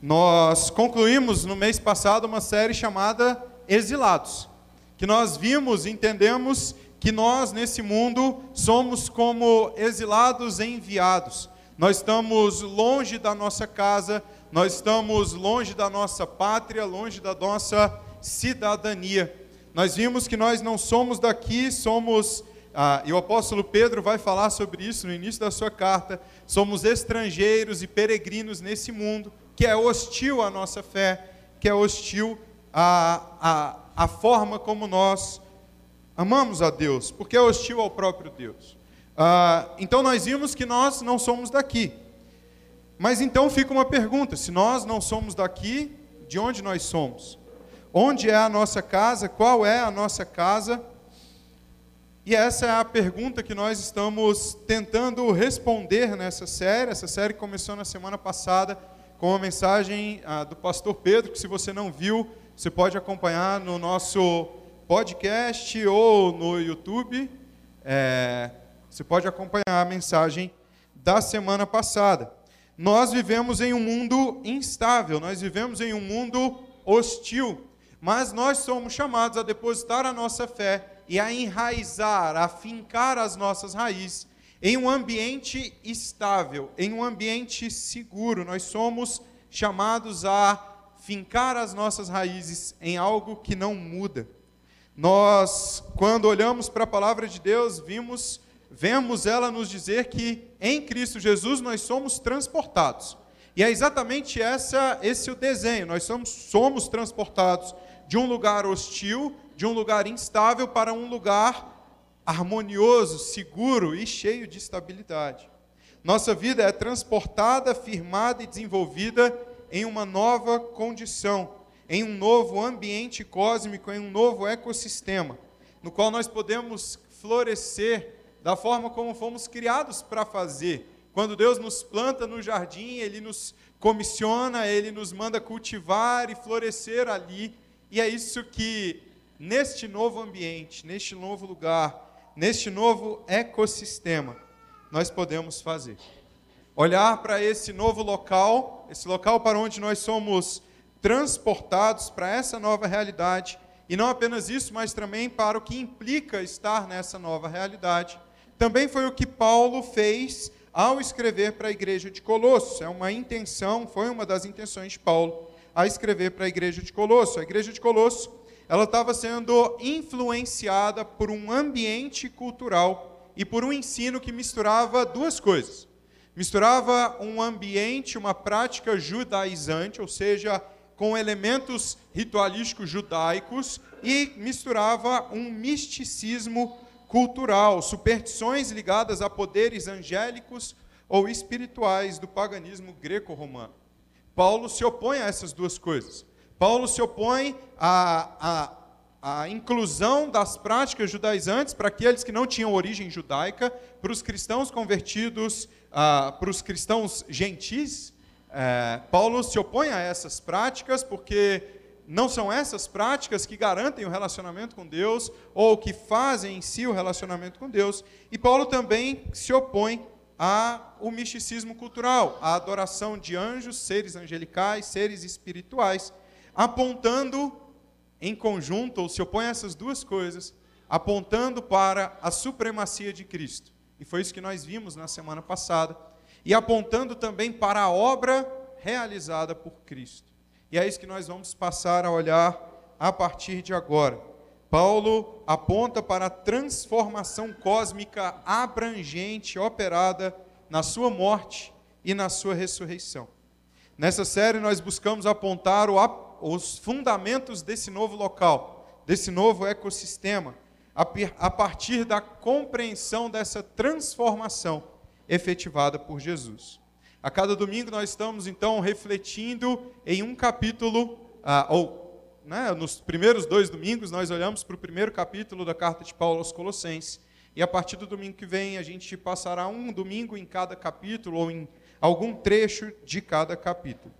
Nós concluímos no mês passado uma série chamada exilados. Que nós vimos e entendemos que nós, nesse mundo, somos como exilados enviados. Nós estamos longe da nossa casa, nós estamos longe da nossa pátria, longe da nossa cidadania. Nós vimos que nós não somos daqui, somos, ah, e o apóstolo Pedro vai falar sobre isso no início da sua carta, somos estrangeiros e peregrinos nesse mundo que é hostil à nossa fé, que é hostil a, a, a forma como nós amamos a Deus, porque é hostil ao próprio Deus. Ah, então nós vimos que nós não somos daqui. Mas então fica uma pergunta: se nós não somos daqui, de onde nós somos? Onde é a nossa casa? Qual é a nossa casa? E essa é a pergunta que nós estamos tentando responder nessa série. Essa série começou na semana passada com a mensagem ah, do pastor Pedro, que se você não viu, você pode acompanhar no nosso podcast ou no YouTube. É, você pode acompanhar a mensagem da semana passada. Nós vivemos em um mundo instável, nós vivemos em um mundo hostil, mas nós somos chamados a depositar a nossa fé e a enraizar, a fincar as nossas raízes em um ambiente estável, em um ambiente seguro. Nós somos chamados a fincar as nossas raízes em algo que não muda. Nós, quando olhamos para a palavra de Deus, vimos, vemos ela nos dizer que em Cristo Jesus nós somos transportados. E é exatamente essa, esse o desenho. Nós somos, somos transportados de um lugar hostil, de um lugar instável, para um lugar harmonioso, seguro e cheio de estabilidade. Nossa vida é transportada, firmada e desenvolvida em uma nova condição, em um novo ambiente cósmico, em um novo ecossistema, no qual nós podemos florescer da forma como fomos criados para fazer. Quando Deus nos planta no jardim, Ele nos comissiona, Ele nos manda cultivar e florescer ali. E é isso que, neste novo ambiente, neste novo lugar, neste novo ecossistema, nós podemos fazer olhar para esse novo local, esse local para onde nós somos transportados para essa nova realidade, e não apenas isso, mas também para o que implica estar nessa nova realidade. Também foi o que Paulo fez ao escrever para a igreja de Colossos. É uma intenção, foi uma das intenções de Paulo a escrever para a igreja de Colossos. A igreja de Colossos, ela estava sendo influenciada por um ambiente cultural e por um ensino que misturava duas coisas misturava um ambiente, uma prática judaizante, ou seja, com elementos ritualísticos judaicos, e misturava um misticismo cultural, superstições ligadas a poderes angélicos ou espirituais do paganismo greco-romano. Paulo se opõe a essas duas coisas. Paulo se opõe a, a, a inclusão das práticas judaizantes para aqueles que não tinham origem judaica, para os cristãos convertidos ah, para os cristãos gentis, é, Paulo se opõe a essas práticas porque não são essas práticas que garantem o relacionamento com Deus ou que fazem em si o relacionamento com Deus. E Paulo também se opõe ao misticismo cultural, à adoração de anjos, seres angelicais, seres espirituais, apontando em conjunto, ou se opõe a essas duas coisas, apontando para a supremacia de Cristo. E foi isso que nós vimos na semana passada. E apontando também para a obra realizada por Cristo. E é isso que nós vamos passar a olhar a partir de agora. Paulo aponta para a transformação cósmica abrangente operada na sua morte e na sua ressurreição. Nessa série, nós buscamos apontar o, os fundamentos desse novo local, desse novo ecossistema, a, partir da compreensão dessa transformação efetivada por Jesus. A cada domingo nós estamos então refletindo em um capítulo, ah, ou né, nos primeiros dois domingos nós olhamos para o primeiro capítulo da carta de Paulo aos Colossenses. E a partir do domingo que vem a gente passará um domingo em cada capítulo ou em algum trecho de cada capítulo.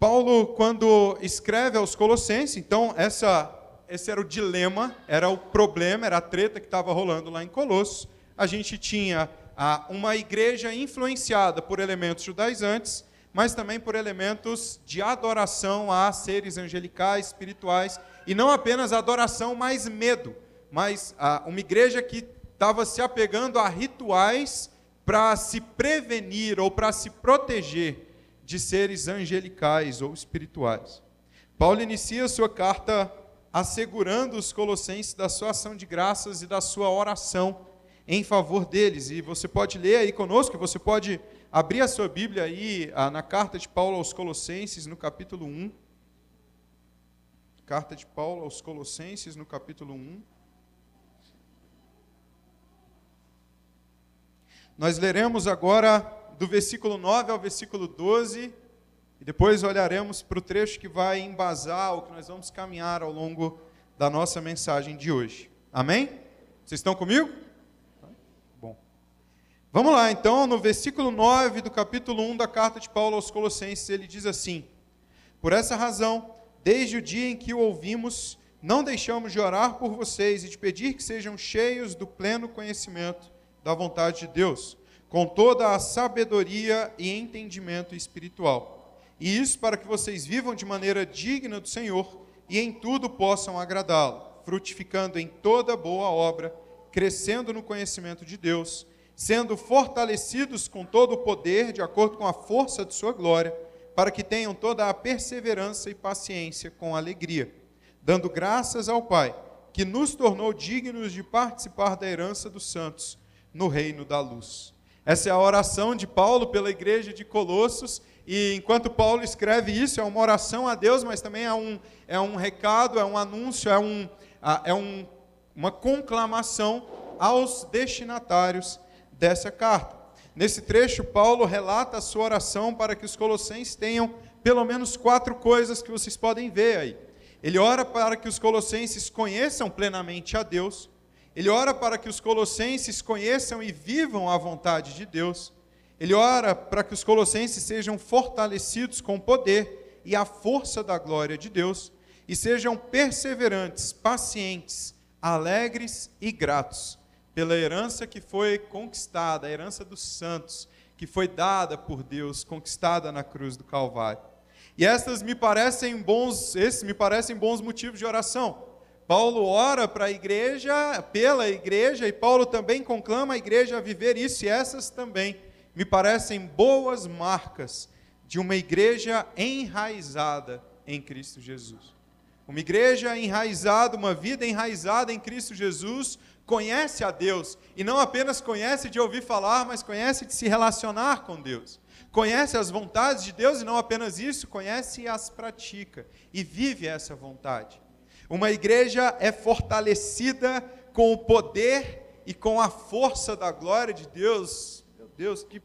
Paulo, quando escreve aos Colossenses, então essa, esse era o dilema, era o problema, era a treta que estava rolando lá em Colossos. A gente tinha uma igreja influenciada por elementos judaizantes, mas também por elementos de adoração a seres angelicais, espirituais, e não apenas adoração, mas medo. Mas uma igreja que estava se apegando a rituais para se prevenir ou para se proteger de seres angelicais ou espirituais. Paulo inicia sua carta assegurando os colossenses da sua ação de graças e da sua oração em favor deles. E você pode ler aí conosco, você pode abrir a sua Bíblia aí ah, na carta de Paulo aos Colossenses, no capítulo 1. Carta de Paulo aos Colossenses, no capítulo 1. Nós leremos agora do versículo 9 ao versículo 12, e depois olharemos para o trecho que vai embasar o que nós vamos caminhar ao longo da nossa mensagem de hoje. Amém? Vocês estão comigo? Bom. Vamos lá, então, no versículo 9 do capítulo 1 da carta de Paulo aos Colossenses, ele diz assim: Por essa razão, desde o dia em que o ouvimos, não deixamos de orar por vocês e de pedir que sejam cheios do pleno conhecimento da vontade de Deus, com toda a sabedoria e entendimento espiritual. E isso para que vocês vivam de maneira digna do Senhor e em tudo possam agradá-lo, frutificando em toda boa obra, crescendo no conhecimento de Deus, sendo fortalecidos com todo o poder, de acordo com a força de Sua glória, para que tenham toda a perseverança e paciência com alegria, dando graças ao Pai, que nos tornou dignos de participar da herança dos santos no reino da luz. Essa é a oração de Paulo pela igreja de Colossos, e enquanto Paulo escreve isso, é uma oração a Deus, mas também é um, é um recado, é um anúncio, é, um, é um, uma conclamação aos destinatários dessa carta. Nesse trecho, Paulo relata a sua oração para que os colossenses tenham pelo menos quatro coisas que vocês podem ver aí. Ele ora para que os colossenses conheçam plenamente a Deus, ele ora para que os colossenses conheçam e vivam a vontade de Deus. Ele ora para que os colossenses sejam fortalecidos com o poder e a força da glória de Deus e sejam perseverantes, pacientes, alegres e gratos pela herança que foi conquistada, a herança dos santos, que foi dada por Deus, conquistada na cruz do Calvário. E estas me parecem bons, esses me parecem bons motivos de oração. Paulo ora para a igreja, pela igreja, e Paulo também conclama a igreja a viver isso, e essas também me parecem boas marcas de uma igreja enraizada em Cristo Jesus. Uma igreja enraizada, uma vida enraizada em Cristo Jesus, conhece a Deus, e não apenas conhece de ouvir falar, mas conhece de se relacionar com Deus. Conhece as vontades de Deus e não apenas isso, conhece e as pratica, e vive essa vontade. Uma igreja é fortalecida com o poder e com a força da glória de Deus. Meu Deus, que,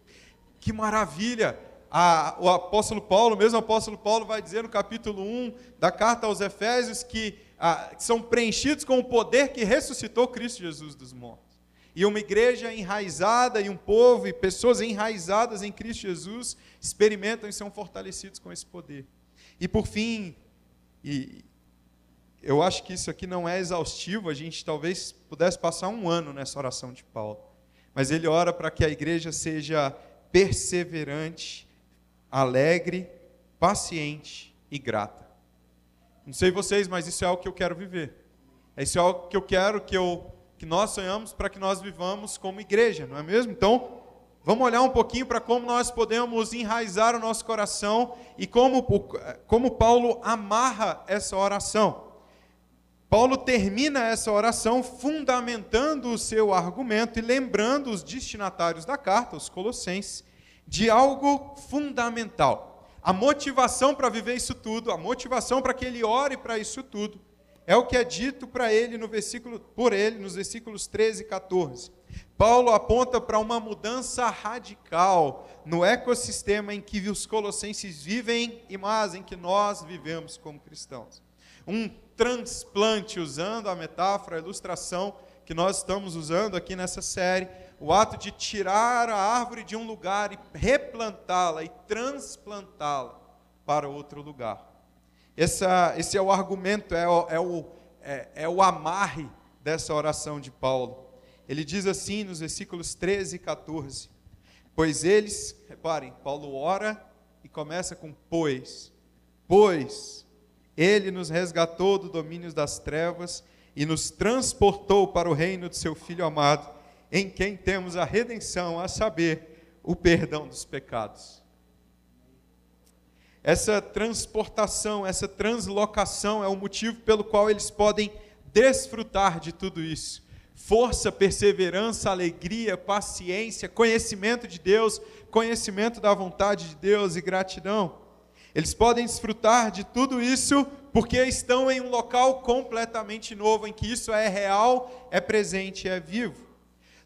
que maravilha! A, o apóstolo Paulo, mesmo o apóstolo Paulo, vai dizer no capítulo 1 da carta aos Efésios que, a, que são preenchidos com o poder que ressuscitou Cristo Jesus dos mortos. E uma igreja enraizada e um povo e pessoas enraizadas em Cristo Jesus experimentam e são fortalecidos com esse poder. E por fim, e, eu acho que isso aqui não é exaustivo, a gente talvez pudesse passar um ano nessa oração de Paulo. Mas ele ora para que a igreja seja perseverante, alegre, paciente e grata. Não sei vocês, mas isso é algo que eu quero viver. Isso é algo que eu quero que, eu, que nós sonhamos para que nós vivamos como igreja, não é mesmo? Então, vamos olhar um pouquinho para como nós podemos enraizar o nosso coração e como, como Paulo amarra essa oração. Paulo termina essa oração fundamentando o seu argumento e lembrando os destinatários da carta, os colossenses, de algo fundamental. A motivação para viver isso tudo, a motivação para que ele ore para isso tudo, é o que é dito para ele no versículo por ele nos versículos 13 e 14. Paulo aponta para uma mudança radical no ecossistema em que os colossenses vivem e mais em que nós vivemos como cristãos. Um transplante, usando a metáfora, a ilustração que nós estamos usando aqui nessa série, o ato de tirar a árvore de um lugar e replantá-la e transplantá-la para outro lugar. Essa, esse é o argumento, é o, é, o, é, é o amarre dessa oração de Paulo. Ele diz assim nos versículos 13 e 14: Pois eles, reparem, Paulo ora e começa com pois, pois ele nos resgatou do domínio das trevas e nos transportou para o reino de seu Filho amado, em quem temos a redenção, a saber, o perdão dos pecados. Essa transportação, essa translocação é o motivo pelo qual eles podem desfrutar de tudo isso. Força, perseverança, alegria, paciência, conhecimento de Deus, conhecimento da vontade de Deus e gratidão. Eles podem desfrutar de tudo isso porque estão em um local completamente novo, em que isso é real, é presente, é vivo.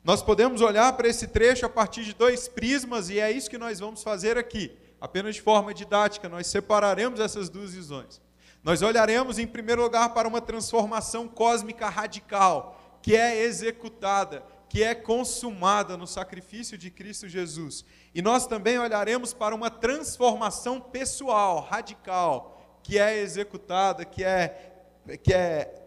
Nós podemos olhar para esse trecho a partir de dois prismas, e é isso que nós vamos fazer aqui. Apenas de forma didática, nós separaremos essas duas visões. Nós olharemos, em primeiro lugar, para uma transformação cósmica radical, que é executada, que é consumada no sacrifício de Cristo Jesus. E nós também olharemos para uma transformação pessoal, radical, que é executada, que é, que é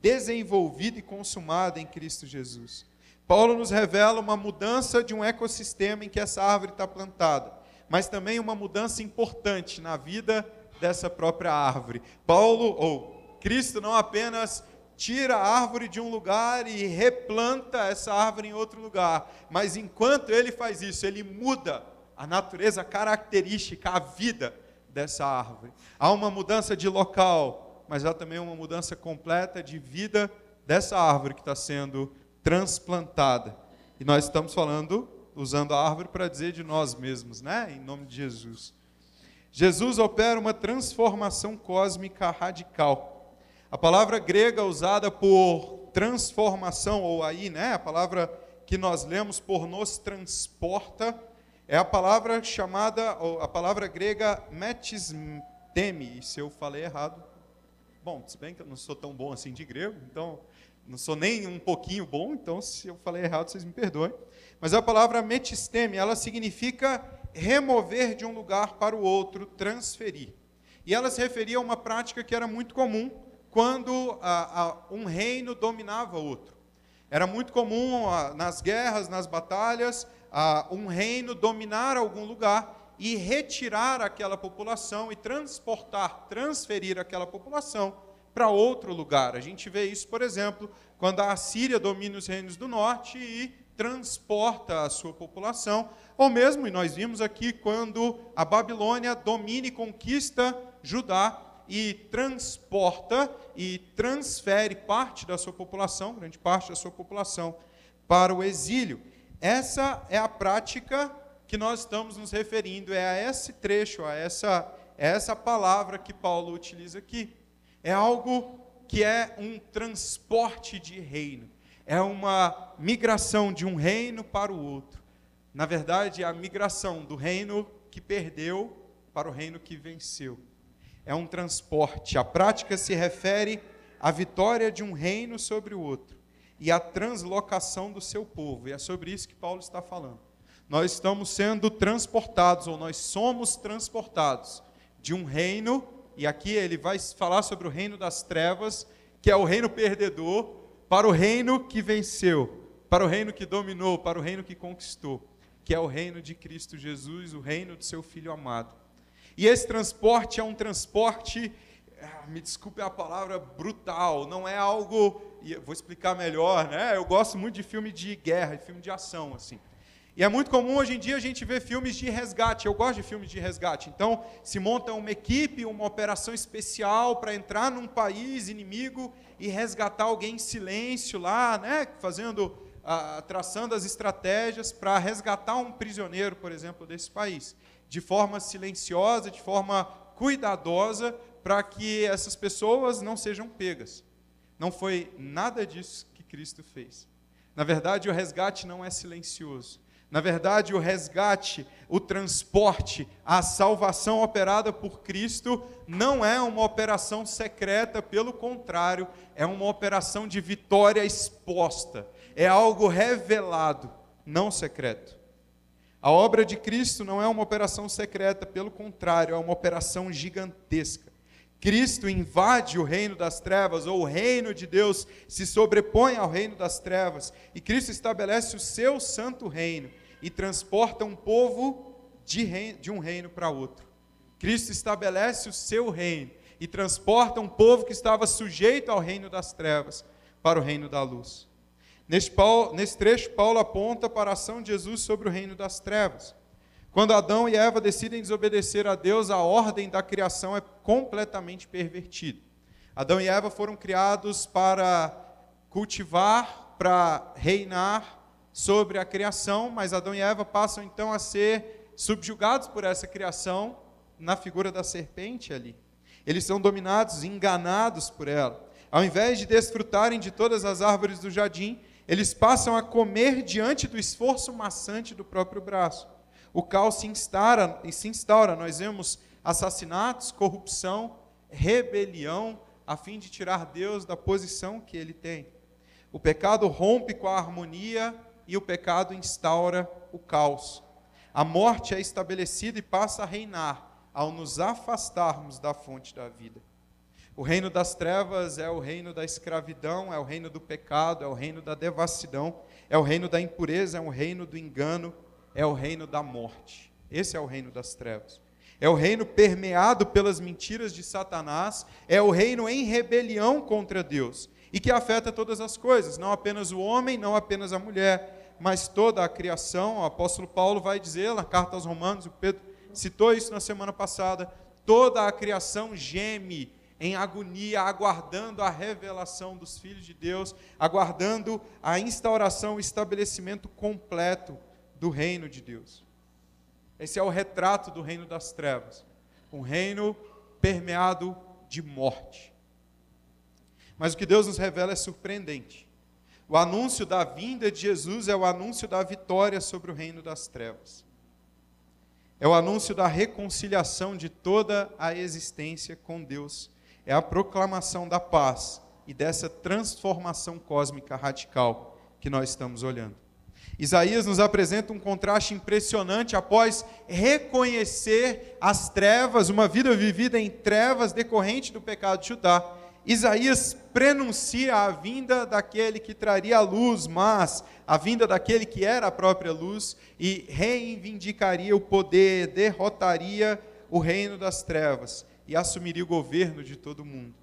desenvolvida e consumada em Cristo Jesus. Paulo nos revela uma mudança de um ecossistema em que essa árvore está plantada, mas também uma mudança importante na vida dessa própria árvore. Paulo, ou Cristo, não apenas tira a árvore de um lugar e replanta essa árvore em outro lugar. Mas enquanto ele faz isso, ele muda a natureza característica, a vida dessa árvore. Há uma mudança de local, mas há também uma mudança completa de vida dessa árvore que está sendo transplantada. E nós estamos falando, usando a árvore para dizer de nós mesmos, né? Em nome de Jesus. Jesus opera uma transformação cósmica radical a palavra grega usada por transformação, ou aí, né, a palavra que nós lemos por nos transporta, é a palavra chamada, ou a palavra grega metisteme, e se eu falei errado, bom, se bem que eu não sou tão bom assim de grego, então não sou nem um pouquinho bom, então se eu falei errado, vocês me perdoem. Mas a palavra metisteme, ela significa remover de um lugar para o outro, transferir. E ela se referia a uma prática que era muito comum quando a, a, um reino dominava outro. Era muito comum a, nas guerras, nas batalhas, um reino dominar algum lugar e retirar aquela população e transportar, transferir aquela população para outro lugar. A gente vê isso, por exemplo, quando a Assíria domina os reinos do norte e transporta a sua população, ou mesmo, e nós vimos aqui, quando a Babilônia domina e conquista Judá e transporta e transfere parte da sua população, grande parte da sua população, para o exílio. Essa é a prática que nós estamos nos referindo, é a esse trecho, a essa, a essa palavra que Paulo utiliza aqui. É algo que é um transporte de reino, é uma migração de um reino para o outro. Na verdade, é a migração do reino que perdeu para o reino que venceu é um transporte. A prática se refere à vitória de um reino sobre o outro e à translocação do seu povo. E é sobre isso que Paulo está falando. Nós estamos sendo transportados, ou nós somos transportados de um reino, e aqui ele vai falar sobre o reino das trevas, que é o reino perdedor, para o reino que venceu, para o reino que dominou, para o reino que conquistou, que é o reino de Cristo Jesus, o reino do seu Filho amado. E esse transporte é um transporte, ah, me desculpe a palavra, brutal, não é algo, vou explicar melhor, né? Eu gosto muito de filme de guerra, de filme de ação, assim. E é muito comum hoje em dia a gente ver filmes de resgate. Eu gosto de filmes de resgate. Então, se monta uma equipe, uma operação especial para entrar num país inimigo e resgatar alguém em silêncio lá, né? Fazendo traçando as estratégias para resgatar um prisioneiro, por exemplo, desse país, de forma silenciosa, de forma cuidadosa, para que essas pessoas não sejam pegas. Não foi nada disso que Cristo fez. Na verdade, o resgate não é silencioso. Na verdade, o resgate, o transporte, a salvação operada por Cristo não é uma operação secreta, pelo contrário, é uma operação de vitória exposta. É algo revelado, não secreto. A obra de Cristo não é uma operação secreta, pelo contrário, é uma operação gigantesca. Cristo invade o reino das trevas, ou o reino de Deus se sobrepõe ao reino das trevas, e Cristo estabelece o seu santo reino e transporta um povo de, reino, de um reino para outro. Cristo estabelece o seu reino e transporta um povo que estava sujeito ao reino das trevas para o reino da luz. Neste, Paulo, nesse trecho, Paulo aponta para a ação de Jesus sobre o reino das trevas. Quando Adão e Eva decidem desobedecer a Deus, a ordem da criação é completamente pervertida. Adão e Eva foram criados para cultivar, para reinar, sobre a criação, mas Adão e Eva passam então a ser subjugados por essa criação na figura da serpente ali. Eles são dominados, enganados por ela. Ao invés de desfrutarem de todas as árvores do jardim, eles passam a comer diante do esforço maçante do próprio braço. O caos se instaura, se instaura. Nós vemos assassinatos, corrupção, rebelião, a fim de tirar Deus da posição que ele tem. O pecado rompe com a harmonia e o pecado instaura o caos. A morte é estabelecida e passa a reinar ao nos afastarmos da fonte da vida. O reino das trevas é o reino da escravidão, é o reino do pecado, é o reino da devassidão, é o reino da impureza, é o reino do engano, é o reino da morte. Esse é o reino das trevas. É o reino permeado pelas mentiras de Satanás, é o reino em rebelião contra Deus e que afeta todas as coisas, não apenas o homem, não apenas a mulher, mas toda a criação. O apóstolo Paulo vai dizer na carta aos Romanos, o Pedro citou isso na semana passada, toda a criação geme em agonia, aguardando a revelação dos filhos de Deus, aguardando a instauração, o estabelecimento completo do reino de Deus. Esse é o retrato do reino das trevas, um reino permeado de morte. Mas o que Deus nos revela é surpreendente. O anúncio da vinda de Jesus é o anúncio da vitória sobre o reino das trevas. É o anúncio da reconciliação de toda a existência com Deus. É a proclamação da paz e dessa transformação cósmica radical que nós estamos olhando. Isaías nos apresenta um contraste impressionante após reconhecer as trevas, uma vida vivida em trevas decorrente do pecado de Judá Isaías prenuncia a vinda daquele que traria a luz, mas a vinda daquele que era a própria luz e reivindicaria o poder, derrotaria o reino das trevas e assumiria o governo de todo mundo.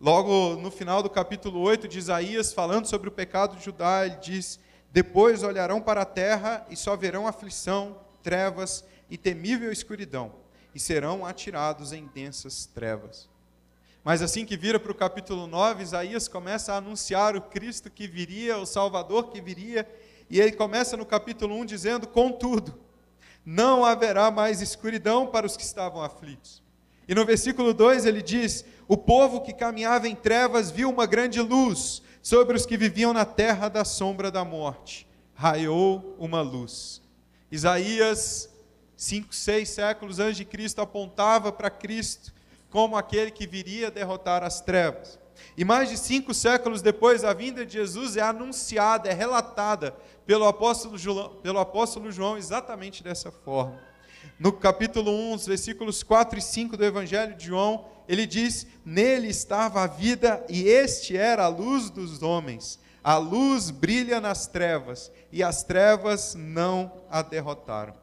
Logo no final do capítulo 8 de Isaías, falando sobre o pecado de Judá, ele diz: Depois olharão para a terra e só verão aflição, trevas e temível escuridão, e serão atirados em densas trevas. Mas assim que vira para o capítulo 9, Isaías começa a anunciar o Cristo que viria, o Salvador que viria, e ele começa no capítulo 1 dizendo: Contudo, não haverá mais escuridão para os que estavam aflitos. E no versículo 2 ele diz: O povo que caminhava em trevas viu uma grande luz sobre os que viviam na terra da sombra da morte. Raiou uma luz. Isaías, cinco, seis séculos antes de Cristo, apontava para Cristo como aquele que viria derrotar as trevas. E mais de cinco séculos depois, a vinda de Jesus é anunciada, é relatada pelo apóstolo João, pelo apóstolo João exatamente dessa forma. No capítulo 1, versículos 4 e 5 do Evangelho de João, ele diz: Nele estava a vida, e este era a luz dos homens. A luz brilha nas trevas, e as trevas não a derrotaram.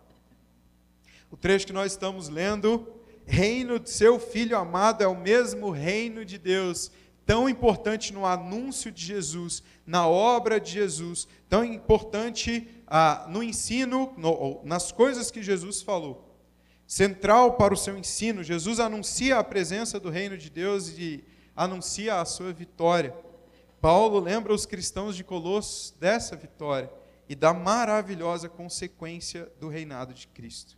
O trecho que nós estamos lendo reino de seu filho amado é o mesmo reino de Deus, tão importante no anúncio de Jesus, na obra de Jesus, tão importante ah, no ensino, no, nas coisas que Jesus falou. Central para o seu ensino, Jesus anuncia a presença do reino de Deus e anuncia a sua vitória. Paulo lembra os cristãos de Colossos dessa vitória e da maravilhosa consequência do reinado de Cristo.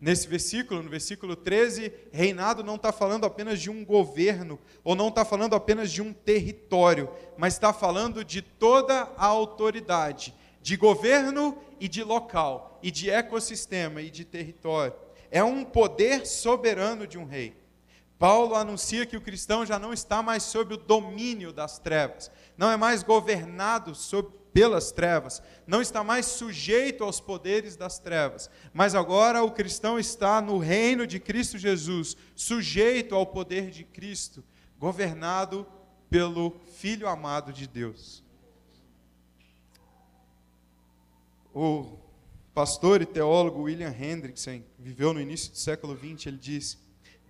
Nesse versículo, no versículo 13, reinado não está falando apenas de um governo, ou não está falando apenas de um território, mas está falando de toda a autoridade, de governo e de local, e de ecossistema e de território. É um poder soberano de um rei. Paulo anuncia que o cristão já não está mais sob o domínio das trevas, não é mais governado sob, pelas trevas, não está mais sujeito aos poderes das trevas, mas agora o cristão está no reino de Cristo Jesus, sujeito ao poder de Cristo, governado pelo Filho amado de Deus. O pastor e teólogo William Hendrickson viveu no início do século XX, ele diz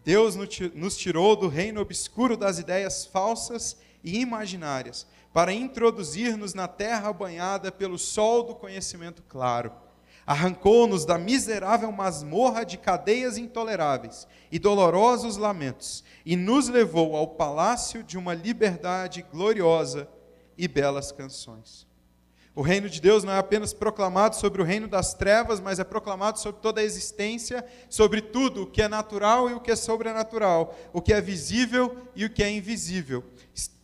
Deus nos tirou do reino obscuro das ideias falsas e imaginárias para introduzir-nos na terra banhada pelo sol do conhecimento claro. Arrancou-nos da miserável masmorra de cadeias intoleráveis e dolorosos lamentos e nos levou ao palácio de uma liberdade gloriosa e belas canções. O reino de Deus não é apenas proclamado sobre o reino das trevas, mas é proclamado sobre toda a existência, sobre tudo o que é natural e o que é sobrenatural, o que é visível e o que é invisível.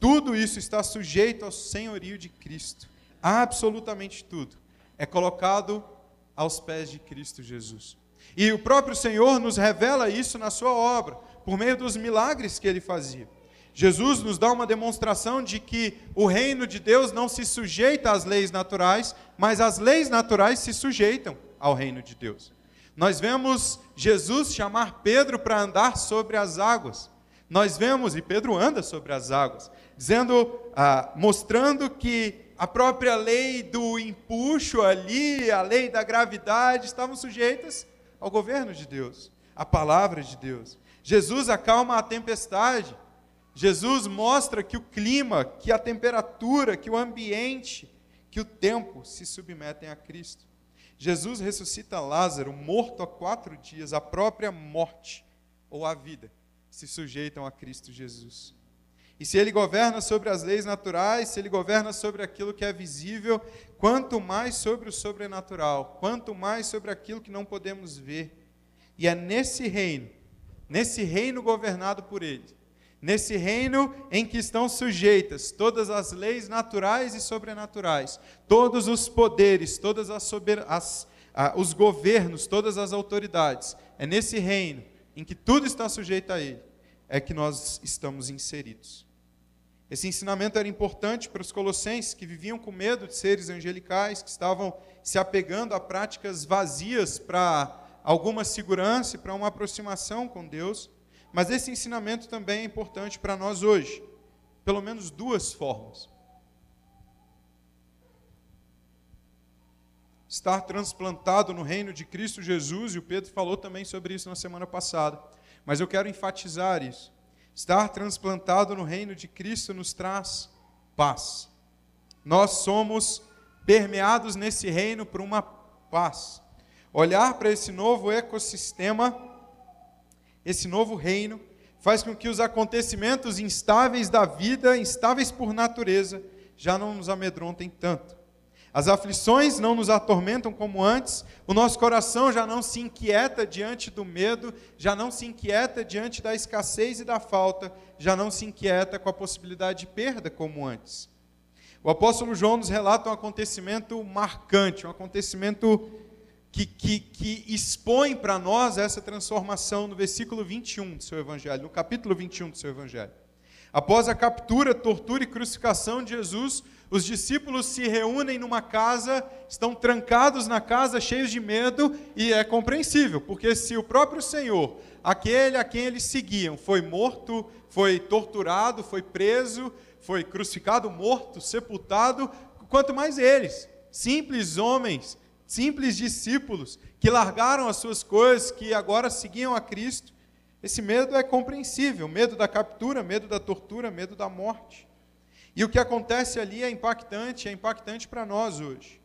Tudo isso está sujeito ao senhorio de Cristo. Absolutamente tudo é colocado aos pés de Cristo Jesus. E o próprio Senhor nos revela isso na sua obra, por meio dos milagres que ele fazia. Jesus nos dá uma demonstração de que o reino de Deus não se sujeita às leis naturais, mas as leis naturais se sujeitam ao reino de Deus. Nós vemos Jesus chamar Pedro para andar sobre as águas. Nós vemos, e Pedro anda sobre as águas, dizendo, ah, mostrando que a própria lei do empuxo ali, a lei da gravidade, estavam sujeitas ao governo de Deus, à palavra de Deus. Jesus acalma a tempestade. Jesus mostra que o clima, que a temperatura, que o ambiente, que o tempo se submetem a Cristo. Jesus ressuscita Lázaro, morto há quatro dias, a própria morte ou a vida se sujeitam a Cristo Jesus. E se ele governa sobre as leis naturais, se ele governa sobre aquilo que é visível, quanto mais sobre o sobrenatural, quanto mais sobre aquilo que não podemos ver. E é nesse reino, nesse reino governado por ele, nesse reino em que estão sujeitas todas as leis naturais e sobrenaturais, todos os poderes, todas as, sober... as os governos, todas as autoridades. É nesse reino em que tudo está sujeito a ele, é que nós estamos inseridos. Esse ensinamento era importante para os colossenses que viviam com medo de seres angelicais, que estavam se apegando a práticas vazias para alguma segurança e para uma aproximação com Deus. Mas esse ensinamento também é importante para nós hoje, pelo menos duas formas. Estar transplantado no reino de Cristo Jesus, e o Pedro falou também sobre isso na semana passada, mas eu quero enfatizar isso. Estar transplantado no reino de Cristo nos traz paz. Nós somos permeados nesse reino por uma paz. Olhar para esse novo ecossistema esse novo reino faz com que os acontecimentos instáveis da vida, instáveis por natureza, já não nos amedrontem tanto. As aflições não nos atormentam como antes, o nosso coração já não se inquieta diante do medo, já não se inquieta diante da escassez e da falta, já não se inquieta com a possibilidade de perda como antes. O apóstolo João nos relata um acontecimento marcante, um acontecimento que, que, que expõe para nós essa transformação no versículo 21 do seu Evangelho, no capítulo 21 do seu Evangelho. Após a captura, tortura e crucificação de Jesus, os discípulos se reúnem numa casa, estão trancados na casa, cheios de medo, e é compreensível, porque se o próprio Senhor, aquele a quem eles seguiam, foi morto, foi torturado, foi preso, foi crucificado, morto, sepultado, quanto mais eles, simples homens, simples discípulos que largaram as suas coisas, que agora seguiam a Cristo. Esse medo é compreensível: medo da captura, medo da tortura, medo da morte. E o que acontece ali é impactante, é impactante para nós hoje.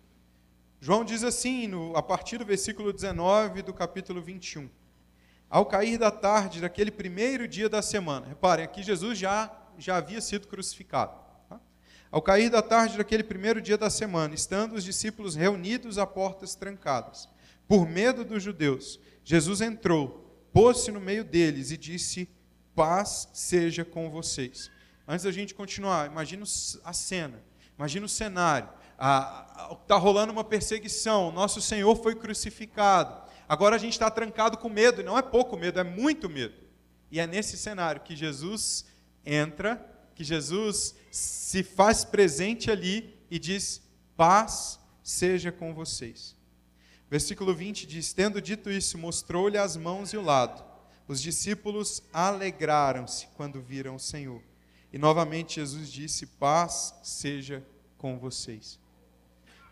João diz assim, no, a partir do versículo 19 do capítulo 21. Ao cair da tarde daquele primeiro dia da semana, reparem, aqui Jesus já, já havia sido crucificado. Ao cair da tarde daquele primeiro dia da semana, estando os discípulos reunidos a portas trancadas, por medo dos judeus, Jesus entrou, pôs-se no meio deles e disse: Paz seja com vocês. Antes da gente continuar, imagina a cena, imagina o cenário. Está rolando uma perseguição, nosso Senhor foi crucificado. Agora a gente está trancado com medo, e não é pouco medo, é muito medo. E é nesse cenário que Jesus entra, que Jesus se faz presente ali e diz: Paz seja com vocês. Versículo 20 diz: Tendo dito isso, mostrou-lhe as mãos e o lado. Os discípulos alegraram-se quando viram o Senhor. E novamente Jesus disse: Paz seja com vocês.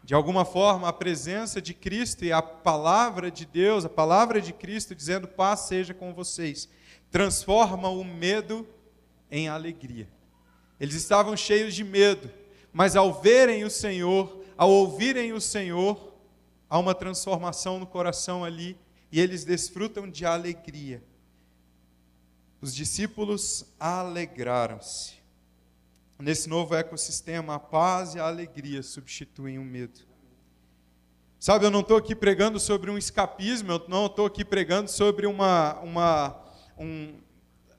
De alguma forma, a presença de Cristo e a palavra de Deus, a palavra de Cristo dizendo: Paz seja com vocês, transforma o medo em alegria. Eles estavam cheios de medo, mas ao verem o Senhor, ao ouvirem o Senhor, há uma transformação no coração ali e eles desfrutam de alegria. Os discípulos alegraram-se. Nesse novo ecossistema, a paz e a alegria substituem o medo. Sabe, eu não estou aqui pregando sobre um escapismo, eu não estou aqui pregando sobre uma, uma, um,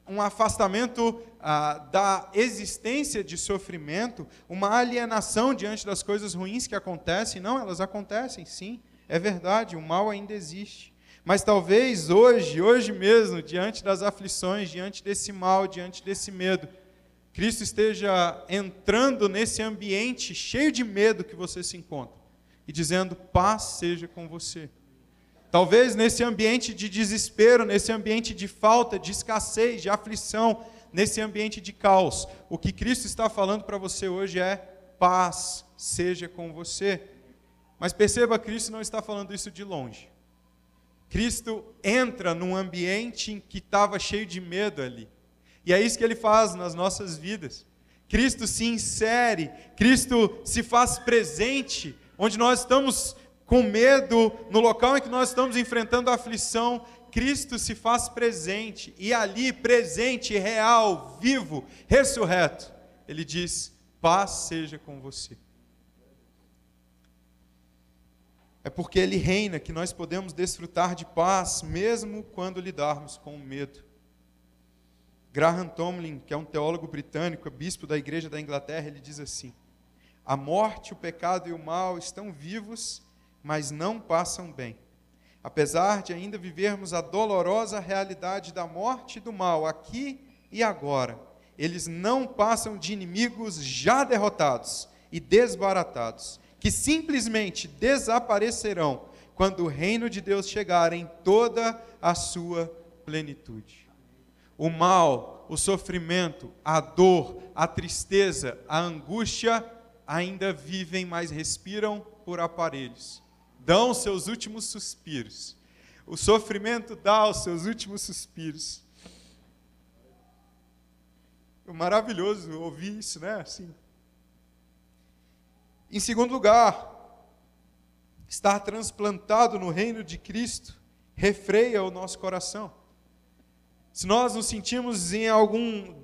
um afastamento ah, da existência de sofrimento, uma alienação diante das coisas ruins que acontecem. Não, elas acontecem, sim, é verdade, o mal ainda existe. Mas talvez hoje, hoje mesmo, diante das aflições, diante desse mal, diante desse medo, Cristo esteja entrando nesse ambiente cheio de medo que você se encontra e dizendo: paz seja com você. Talvez nesse ambiente de desespero, nesse ambiente de falta, de escassez, de aflição, nesse ambiente de caos, o que Cristo está falando para você hoje é paz seja com você. Mas perceba, Cristo não está falando isso de longe. Cristo entra num ambiente que estava cheio de medo ali. E é isso que ele faz nas nossas vidas. Cristo se insere, Cristo se faz presente, onde nós estamos com medo, no local em que nós estamos enfrentando a aflição, Cristo se faz presente, e ali, presente, real, vivo, ressurreto, ele diz: paz seja com você. É porque ele reina que nós podemos desfrutar de paz, mesmo quando lidarmos com medo. Graham Tomlin, que é um teólogo britânico, bispo da Igreja da Inglaterra, ele diz assim: A morte, o pecado e o mal estão vivos mas não passam bem. Apesar de ainda vivermos a dolorosa realidade da morte e do mal aqui e agora, eles não passam de inimigos já derrotados e desbaratados, que simplesmente desaparecerão quando o reino de Deus chegar em toda a sua plenitude. O mal, o sofrimento, a dor, a tristeza, a angústia ainda vivem, mas respiram por aparelhos dão os seus últimos suspiros. O sofrimento dá os seus últimos suspiros. Maravilhoso ouvir isso, né? Assim. Em segundo lugar, estar transplantado no reino de Cristo refreia o nosso coração. Se nós nos sentimos em algum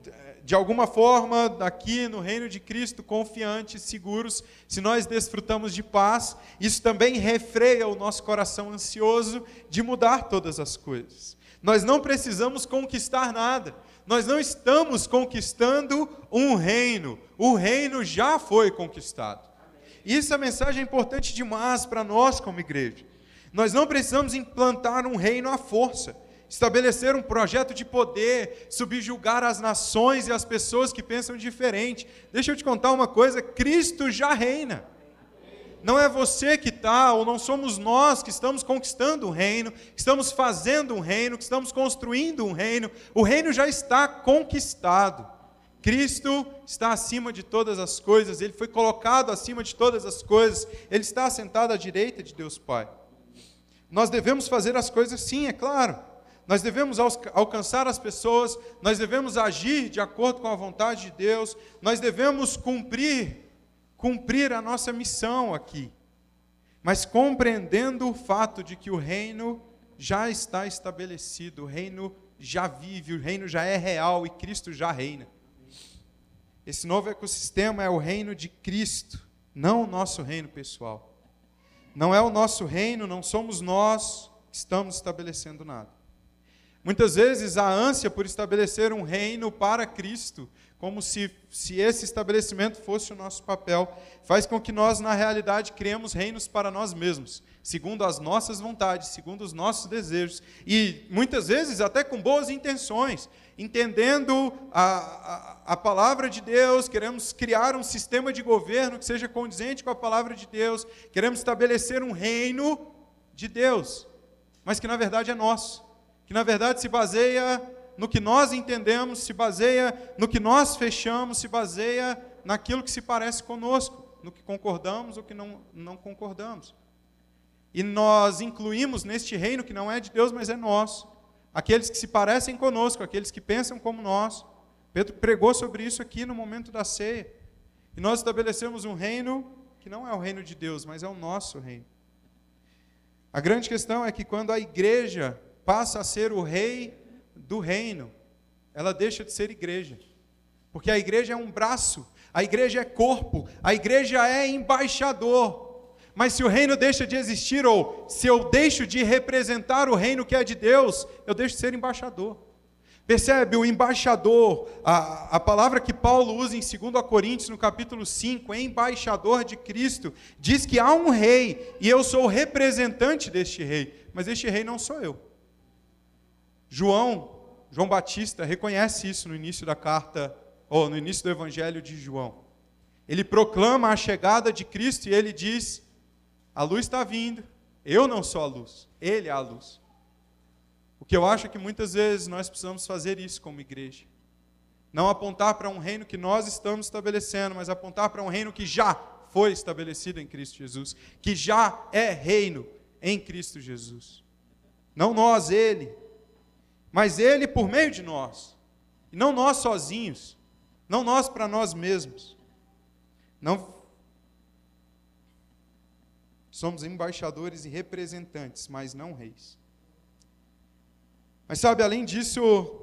de alguma forma, aqui no reino de Cristo, confiantes, seguros, se nós desfrutamos de paz, isso também refreia o nosso coração ansioso de mudar todas as coisas. Nós não precisamos conquistar nada, nós não estamos conquistando um reino, o reino já foi conquistado. Isso é mensagem importante demais para nós como igreja. Nós não precisamos implantar um reino à força estabelecer um projeto de poder, subjugar as nações e as pessoas que pensam diferente. Deixa eu te contar uma coisa: Cristo já reina. Não é você que está, ou não somos nós que estamos conquistando um reino, que estamos fazendo um reino, que estamos construindo um reino. O reino já está conquistado. Cristo está acima de todas as coisas, ele foi colocado acima de todas as coisas, ele está sentado à direita de Deus Pai. Nós devemos fazer as coisas sim, é claro nós devemos alcançar as pessoas, nós devemos agir de acordo com a vontade de Deus, nós devemos cumprir, cumprir a nossa missão aqui. Mas compreendendo o fato de que o reino já está estabelecido, o reino já vive, o reino já é real e Cristo já reina. Esse novo ecossistema é o reino de Cristo, não o nosso reino pessoal. Não é o nosso reino, não somos nós que estamos estabelecendo nada. Muitas vezes a ânsia por estabelecer um reino para Cristo, como se, se esse estabelecimento fosse o nosso papel, faz com que nós, na realidade, criemos reinos para nós mesmos, segundo as nossas vontades, segundo os nossos desejos, e muitas vezes até com boas intenções, entendendo a, a, a, palavra de Deus, queremos criar um sistema de governo que seja condizente com a palavra de Deus, queremos estabelecer um reino de Deus, mas que na verdade é nosso, que na verdade se baseia no que nós entendemos, se baseia no que nós fechamos, se baseia naquilo que se parece conosco, no que concordamos ou que não, não concordamos. E nós incluímos neste reino que não é de Deus, mas é nosso aqueles que se parecem conosco, aqueles que pensam como nós. Pedro pregou sobre isso aqui no momento da ceia. E nós estabelecemos um reino que não é o reino de Deus, mas é o nosso reino. A grande questão é que quando a igreja passa a ser o rei do reino, ela deixa de ser igreja. Porque a igreja é um braço, a igreja é corpo, a igreja é embaixador. Mas se o reino deixa de existir, ou se eu deixo de representar o reino que é de Deus, eu deixo de ser embaixador. Percebe? O embaixador, a, a palavra que Paulo usa em 2 Coríntios, no capítulo 5, embaixador de Cristo, diz que há um rei e eu sou o representante deste rei, mas este rei não sou eu. João, João Batista, reconhece isso no início da carta, ou no início do evangelho de João. Ele proclama a chegada de Cristo e ele diz: a luz está vindo. Eu não sou a luz, Ele é a luz. O que eu acho é que muitas vezes nós precisamos fazer isso como igreja. Não apontar para um reino que nós estamos estabelecendo, mas apontar para um reino que já foi estabelecido em Cristo Jesus, que já é reino em Cristo Jesus. Não nós, Ele, mas Ele por meio de nós. E não nós sozinhos, não nós para nós mesmos. Não Somos embaixadores e representantes, mas não reis. Mas sabe, além disso,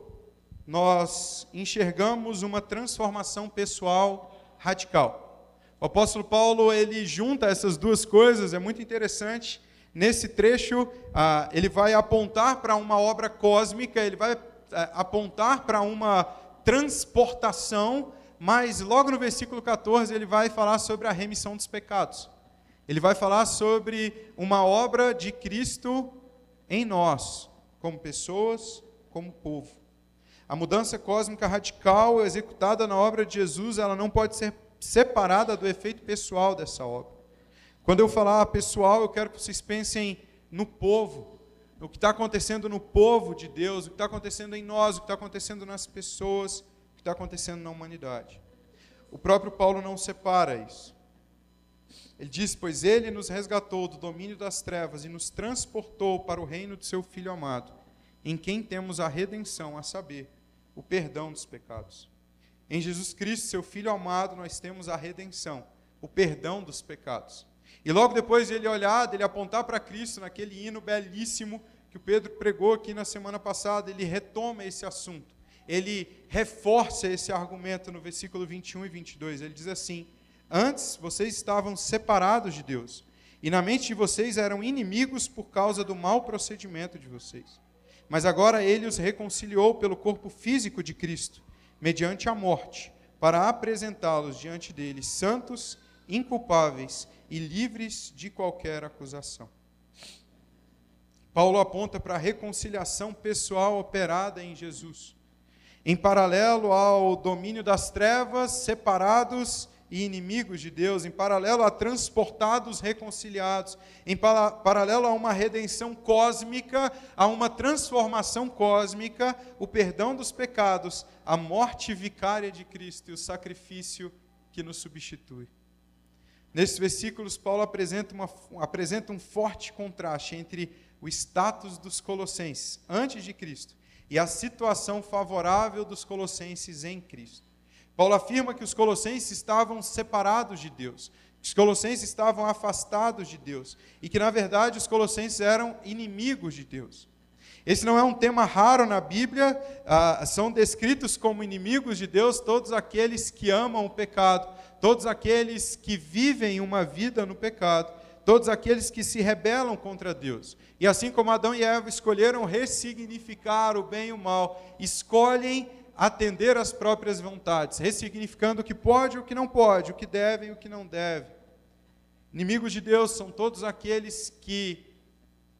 nós enxergamos uma transformação pessoal radical. O apóstolo Paulo, ele junta essas duas coisas, é muito interessante. Nesse trecho, ah, ele vai apontar para uma obra cósmica, ele vai ah, apontar para uma transportação, mas logo no versículo 14 ele vai falar sobre a remissão dos pecados. Ele vai falar sobre uma obra de Cristo em nós, como pessoas, como povo. A mudança cósmica radical executada na obra de Jesus, ela não pode ser separada do efeito pessoal dessa obra. Quando eu falar pessoal, eu quero que vocês pensem no povo, no que está acontecendo no povo de Deus, o que está acontecendo em nós, o que está acontecendo nas pessoas, o que está acontecendo na humanidade. O próprio Paulo não separa isso. Ele diz: Pois ele nos resgatou do domínio das trevas e nos transportou para o reino de seu Filho amado, em quem temos a redenção, a saber, o perdão dos pecados. Em Jesus Cristo, seu Filho amado, nós temos a redenção, o perdão dos pecados. E logo depois de ele olhar, de ele apontar para Cristo, naquele hino belíssimo que o Pedro pregou aqui na semana passada, ele retoma esse assunto. Ele reforça esse argumento no versículo 21 e 22. Ele diz assim: Antes vocês estavam separados de Deus, e na mente de vocês eram inimigos por causa do mau procedimento de vocês. Mas agora ele os reconciliou pelo corpo físico de Cristo, mediante a morte, para apresentá-los diante dele santos, inculpáveis e livres de qualquer acusação. Paulo aponta para a reconciliação pessoal operada em Jesus. Em paralelo ao domínio das trevas, separados e inimigos de Deus, em paralelo a transportados reconciliados, em paralelo a uma redenção cósmica, a uma transformação cósmica, o perdão dos pecados, a morte vicária de Cristo e o sacrifício que nos substitui. Nesses versículos, Paulo apresenta, uma, apresenta um forte contraste entre o status dos colossenses antes de Cristo e a situação favorável dos colossenses em Cristo. Paulo afirma que os colossenses estavam separados de Deus, que os colossenses estavam afastados de Deus e que, na verdade, os colossenses eram inimigos de Deus. Esse não é um tema raro na Bíblia, ah, são descritos como inimigos de Deus todos aqueles que amam o pecado, todos aqueles que vivem uma vida no pecado, todos aqueles que se rebelam contra Deus. E assim como Adão e Eva escolheram ressignificar o bem e o mal, escolhem atender às próprias vontades, ressignificando o que pode e o que não pode, o que deve e o que não deve. Inimigos de Deus são todos aqueles que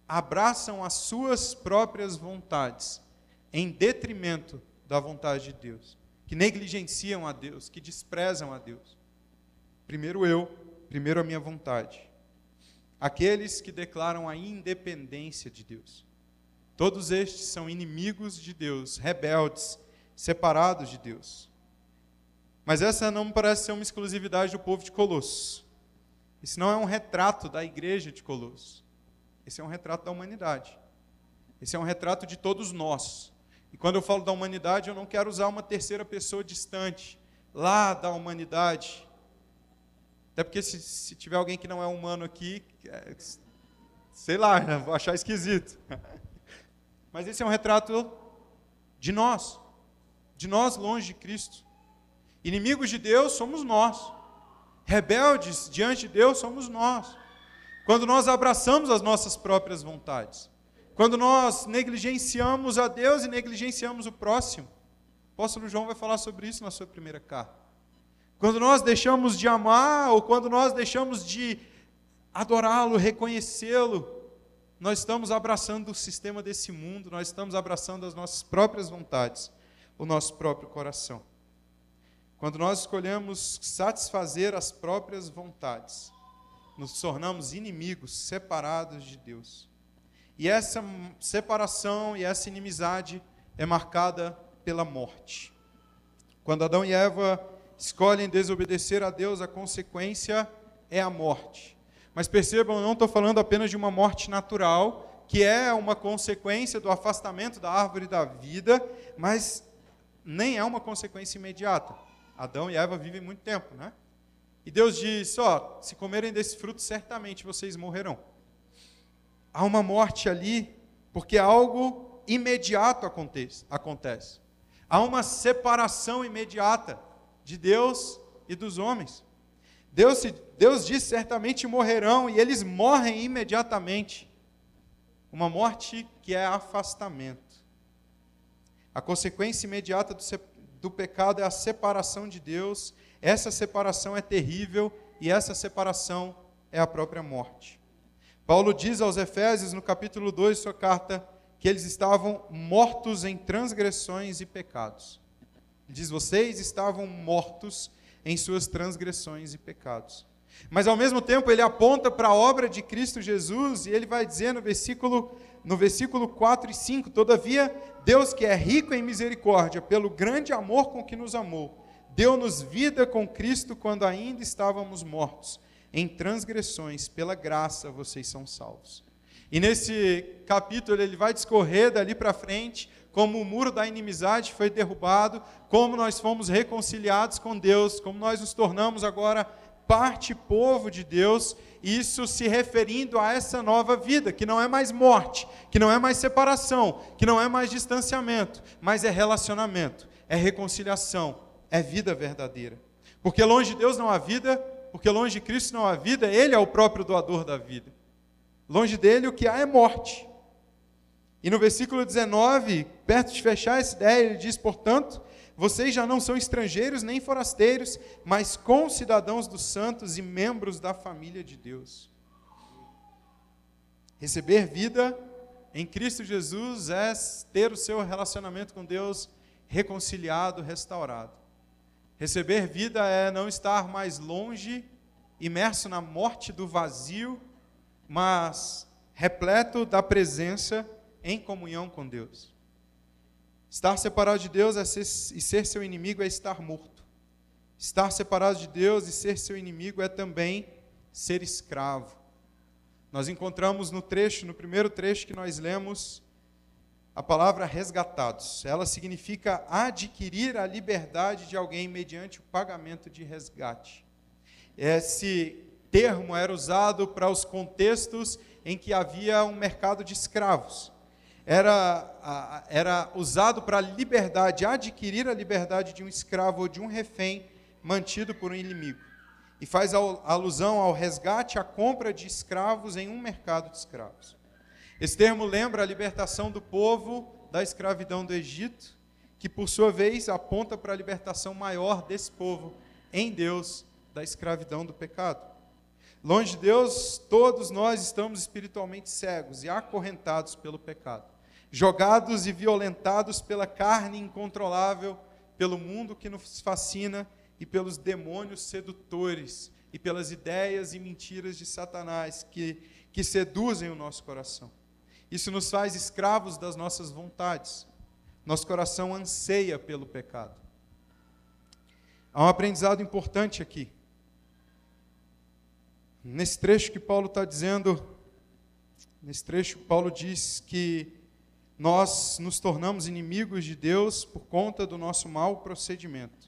abraçam as suas próprias vontades em detrimento da vontade de Deus, que negligenciam a Deus, que desprezam a Deus. Primeiro eu, primeiro a minha vontade. Aqueles que declaram a independência de Deus. Todos estes são inimigos de Deus, rebeldes, separados de Deus. Mas essa não parece ser uma exclusividade do povo de Colosso. Isso não é um retrato da igreja de Colosso. Esse é um retrato da humanidade. Esse é um retrato de todos nós. E quando eu falo da humanidade, eu não quero usar uma terceira pessoa distante, lá da humanidade. Até porque se, se tiver alguém que não é humano aqui, é, sei lá, vou achar esquisito. Mas esse é um retrato de nós, de nós longe de Cristo. Inimigos de Deus somos nós. Rebeldes diante de Deus somos nós. Quando nós abraçamos as nossas próprias vontades, quando nós negligenciamos a Deus e negligenciamos o próximo. O apóstolo João vai falar sobre isso na sua primeira carta. Quando nós deixamos de amar ou quando nós deixamos de adorá-lo, reconhecê-lo, nós estamos abraçando o sistema desse mundo, nós estamos abraçando as nossas próprias vontades, o nosso próprio coração. Quando nós escolhemos satisfazer as próprias vontades, nos tornamos inimigos, separados de Deus. E essa separação e essa inimizade é marcada pela morte. Quando Adão e Eva escolhem desobedecer a Deus, a consequência é a morte. Mas percebam, eu não estou falando apenas de uma morte natural, que é uma consequência do afastamento da árvore da vida, mas nem é uma consequência imediata. Adão e Eva vivem muito tempo, né? E Deus diz: ó, se comerem desse fruto, certamente vocês morrerão. Há uma morte ali, porque algo imediato acontece. acontece. Há uma separação imediata de Deus e dos homens. Deus, Deus diz: certamente morrerão, e eles morrem imediatamente. Uma morte que é afastamento. A consequência imediata do, do pecado é a separação de Deus essa separação é terrível e essa separação é a própria morte. Paulo diz aos Efésios, no capítulo 2 de sua carta, que eles estavam mortos em transgressões e pecados. Diz: vocês estavam mortos em suas transgressões e pecados. Mas ao mesmo tempo ele aponta para a obra de Cristo Jesus e ele vai dizer no versículo no versículo 4 e 5, todavia Deus que é rico em misericórdia, pelo grande amor com que nos amou, Deu-nos vida com Cristo quando ainda estávamos mortos. Em transgressões, pela graça vocês são salvos. E nesse capítulo ele vai discorrer dali para frente como o muro da inimizade foi derrubado, como nós fomos reconciliados com Deus, como nós nos tornamos agora parte povo de Deus, isso se referindo a essa nova vida, que não é mais morte, que não é mais separação, que não é mais distanciamento, mas é relacionamento, é reconciliação, é vida verdadeira. Porque longe de Deus não há vida, porque longe de Cristo não há vida, Ele é o próprio doador da vida. Longe dele o que há é morte. E no versículo 19, perto de fechar essa ideia, ele diz: Portanto, vocês já não são estrangeiros nem forasteiros, mas concidadãos dos santos e membros da família de Deus. Receber vida em Cristo Jesus é ter o seu relacionamento com Deus reconciliado, restaurado. Receber vida é não estar mais longe, imerso na morte do vazio, mas repleto da presença em comunhão com Deus. Estar separado de Deus é ser, e ser seu inimigo é estar morto. Estar separado de Deus e ser seu inimigo é também ser escravo. Nós encontramos no trecho, no primeiro trecho que nós lemos, a palavra resgatados. Ela significa adquirir a liberdade de alguém mediante o pagamento de resgate. Esse termo era usado para os contextos em que havia um mercado de escravos. Era, era usado para a liberdade, adquirir a liberdade de um escravo ou de um refém mantido por um inimigo. E faz alusão ao resgate, à compra de escravos em um mercado de escravos. Esse termo lembra a libertação do povo da escravidão do Egito, que por sua vez aponta para a libertação maior desse povo em Deus da escravidão do pecado. Longe de Deus, todos nós estamos espiritualmente cegos e acorrentados pelo pecado, jogados e violentados pela carne incontrolável, pelo mundo que nos fascina e pelos demônios sedutores e pelas ideias e mentiras de Satanás que, que seduzem o nosso coração. Isso nos faz escravos das nossas vontades. Nosso coração anseia pelo pecado. Há um aprendizado importante aqui. Nesse trecho que Paulo está dizendo, nesse trecho, Paulo diz que nós nos tornamos inimigos de Deus por conta do nosso mau procedimento.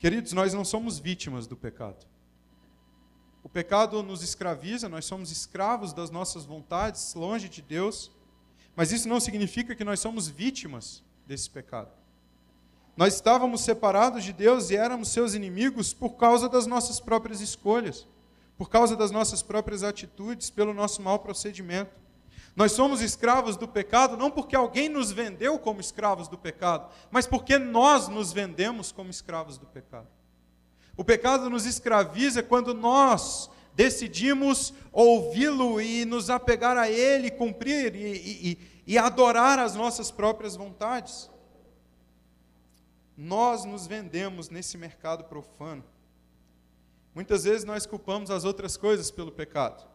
Queridos, nós não somos vítimas do pecado. O pecado nos escraviza, nós somos escravos das nossas vontades, longe de Deus, mas isso não significa que nós somos vítimas desse pecado. Nós estávamos separados de Deus e éramos seus inimigos por causa das nossas próprias escolhas, por causa das nossas próprias atitudes, pelo nosso mau procedimento. Nós somos escravos do pecado não porque alguém nos vendeu como escravos do pecado, mas porque nós nos vendemos como escravos do pecado. O pecado nos escraviza quando nós decidimos ouvi-lo e nos apegar a ele, cumprir e, e, e adorar as nossas próprias vontades. Nós nos vendemos nesse mercado profano. Muitas vezes nós culpamos as outras coisas pelo pecado.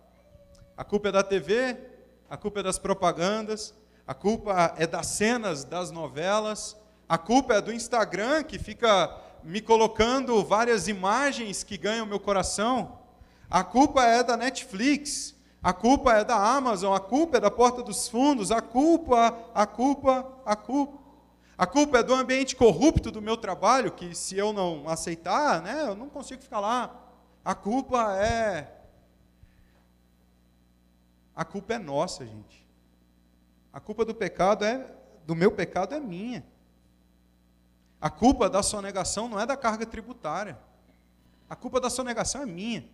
A culpa é da TV, a culpa é das propagandas, a culpa é das cenas das novelas, a culpa é do Instagram que fica me colocando várias imagens que ganham meu coração. A culpa é da Netflix, a culpa é da Amazon, a culpa é da porta dos fundos, a culpa, a culpa, a culpa. A culpa é do ambiente corrupto do meu trabalho, que se eu não aceitar, né, eu não consigo ficar lá. A culpa é. A culpa é nossa, gente. A culpa do pecado é. Do meu pecado é minha. A culpa da sonegação não é da carga tributária. A culpa da sonegação é minha.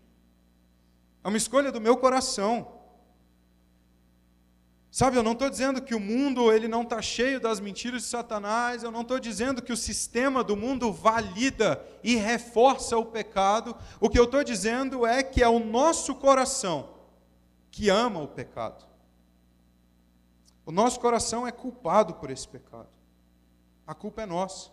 É uma escolha do meu coração. Sabe, eu não estou dizendo que o mundo ele não está cheio das mentiras de Satanás, eu não estou dizendo que o sistema do mundo valida e reforça o pecado. O que eu estou dizendo é que é o nosso coração que ama o pecado. O nosso coração é culpado por esse pecado. A culpa é nossa.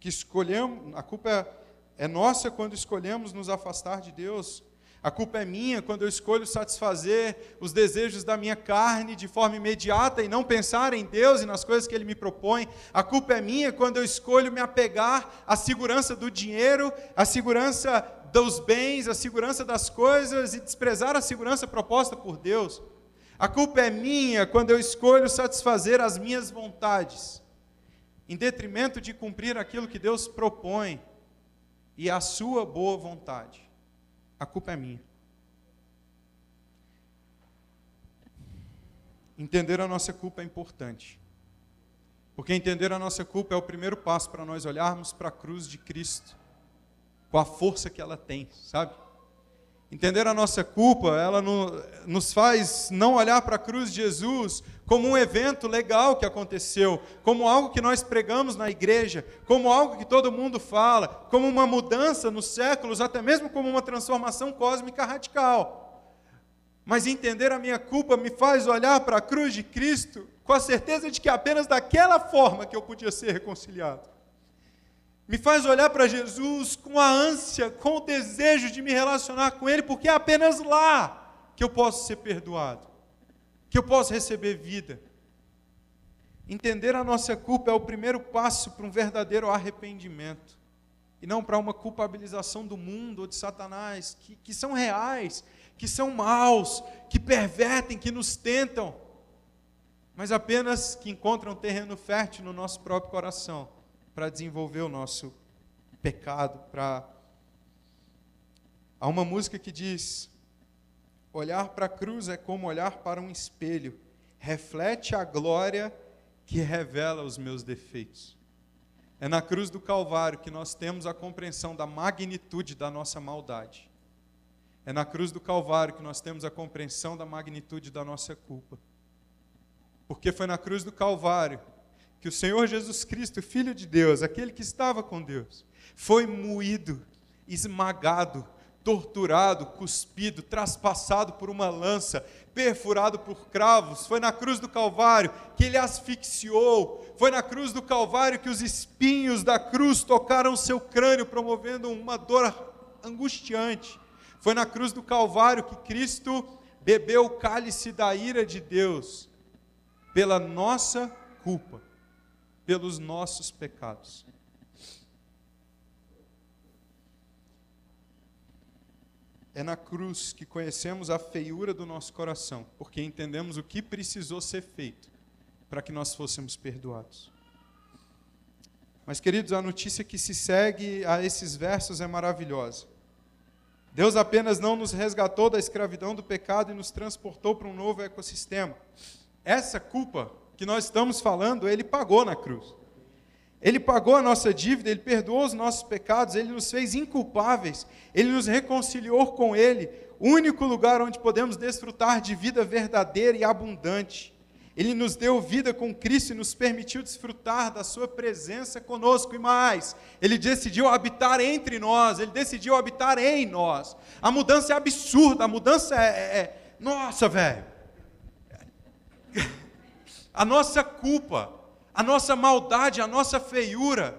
Que escolhemos, a culpa é, é nossa quando escolhemos nos afastar de Deus a culpa é minha quando eu escolho satisfazer os desejos da minha carne de forma imediata e não pensar em Deus e nas coisas que Ele me propõe. A culpa é minha quando eu escolho me apegar à segurança do dinheiro, à segurança dos bens, à segurança das coisas e desprezar a segurança proposta por Deus. A culpa é minha quando eu escolho satisfazer as minhas vontades, em detrimento de cumprir aquilo que Deus propõe e a sua boa vontade a culpa é minha. Entender a nossa culpa é importante. Porque entender a nossa culpa é o primeiro passo para nós olharmos para a cruz de Cristo, com a força que ela tem, sabe? Entender a nossa culpa, ela nos faz não olhar para a cruz de Jesus como um evento legal que aconteceu, como algo que nós pregamos na igreja, como algo que todo mundo fala, como uma mudança nos séculos, até mesmo como uma transformação cósmica radical. Mas entender a minha culpa me faz olhar para a cruz de Cristo com a certeza de que apenas daquela forma que eu podia ser reconciliado me faz olhar para Jesus com a ânsia, com o desejo de me relacionar com Ele, porque é apenas lá que eu posso ser perdoado, que eu posso receber vida. Entender a nossa culpa é o primeiro passo para um verdadeiro arrependimento, e não para uma culpabilização do mundo ou de Satanás, que, que são reais, que são maus, que pervertem, que nos tentam, mas apenas que encontram terreno fértil no nosso próprio coração para desenvolver o nosso pecado, para Há uma música que diz: Olhar para a cruz é como olhar para um espelho. reflete a glória que revela os meus defeitos. É na cruz do Calvário que nós temos a compreensão da magnitude da nossa maldade. É na cruz do Calvário que nós temos a compreensão da magnitude da nossa culpa. Porque foi na cruz do Calvário que o Senhor Jesus Cristo, Filho de Deus, aquele que estava com Deus, foi moído, esmagado, torturado, cuspido, traspassado por uma lança, perfurado por cravos. Foi na cruz do Calvário que ele asfixiou. Foi na cruz do Calvário que os espinhos da cruz tocaram seu crânio, promovendo uma dor angustiante. Foi na cruz do Calvário que Cristo bebeu o cálice da ira de Deus pela nossa culpa, pelos nossos pecados. É na cruz que conhecemos a feiura do nosso coração, porque entendemos o que precisou ser feito para que nós fôssemos perdoados. Mas, queridos, a notícia que se segue a esses versos é maravilhosa. Deus apenas não nos resgatou da escravidão do pecado e nos transportou para um novo ecossistema. Essa culpa que nós estamos falando, Ele pagou na cruz. Ele pagou a nossa dívida, Ele perdoou os nossos pecados, Ele nos fez inculpáveis, Ele nos reconciliou com Ele, o único lugar onde podemos desfrutar de vida verdadeira e abundante. Ele nos deu vida com Cristo e nos permitiu desfrutar da Sua presença conosco. E mais, Ele decidiu habitar entre nós, Ele decidiu habitar em nós. A mudança é absurda, a mudança é. é, é nossa, velho. A nossa culpa a nossa maldade, a nossa feiura.